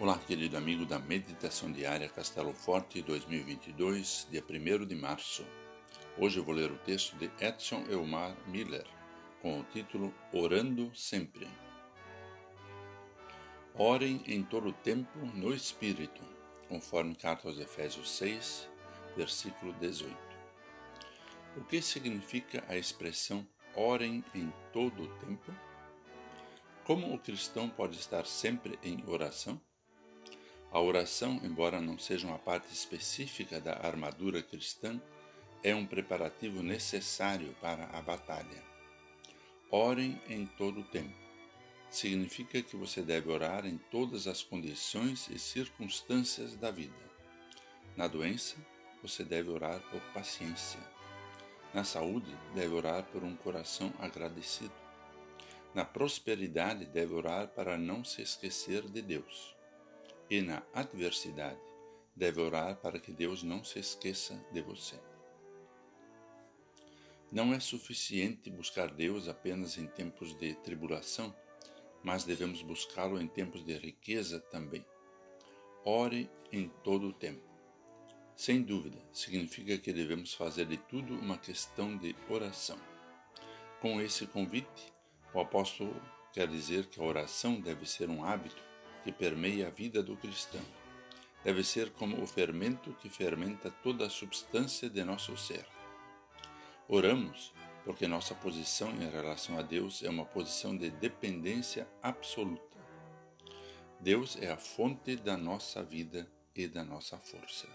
Olá, querido amigo da Meditação Diária Castelo Forte 2022, dia 1 de março. Hoje eu vou ler o texto de Edson Elmar Miller, com o título Orando Sempre. Orem em todo o tempo no Espírito, conforme carta aos Efésios 6, versículo 18. O que significa a expressão orem em todo o tempo? Como o cristão pode estar sempre em oração? A oração, embora não seja uma parte específica da armadura cristã, é um preparativo necessário para a batalha. Orem em todo o tempo. Significa que você deve orar em todas as condições e circunstâncias da vida. Na doença, você deve orar por paciência. Na saúde, deve orar por um coração agradecido. Na prosperidade, deve orar para não se esquecer de Deus e na adversidade deve orar para que Deus não se esqueça de você. Não é suficiente buscar Deus apenas em tempos de tribulação, mas devemos buscá-lo em tempos de riqueza também. Ore em todo o tempo. Sem dúvida, significa que devemos fazer de tudo uma questão de oração. Com esse convite, o apóstolo quer dizer que a oração deve ser um hábito que permeia a vida do cristão. Deve ser como o fermento que fermenta toda a substância de nosso ser. Oramos porque nossa posição em relação a Deus é uma posição de dependência absoluta. Deus é a fonte da nossa vida e da nossa força.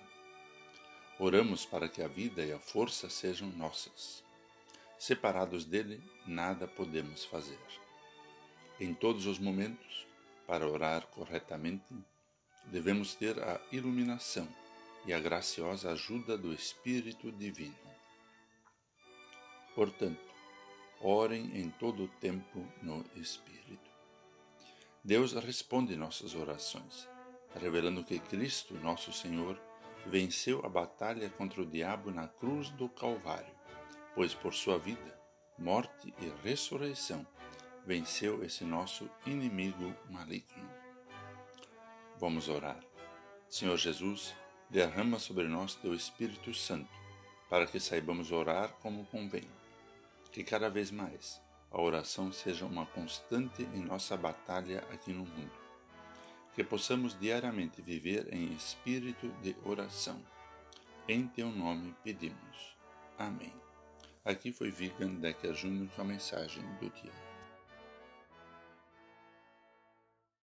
Oramos para que a vida e a força sejam nossas. Separados dele, nada podemos fazer. Em todos os momentos, para orar corretamente, devemos ter a iluminação e a graciosa ajuda do Espírito Divino. Portanto, orem em todo o tempo no Espírito. Deus responde nossas orações, revelando que Cristo, nosso Senhor, venceu a batalha contra o diabo na cruz do Calvário, pois por sua vida, morte e ressurreição venceu esse nosso inimigo maligno. Vamos orar. Senhor Jesus, derrama sobre nós teu Espírito Santo, para que saibamos orar como convém. Que cada vez mais a oração seja uma constante em nossa batalha aqui no mundo. Que possamos diariamente viver em espírito de oração. Em teu nome pedimos. Amém. Aqui foi Vigan Decker Júnior com a mensagem do dia.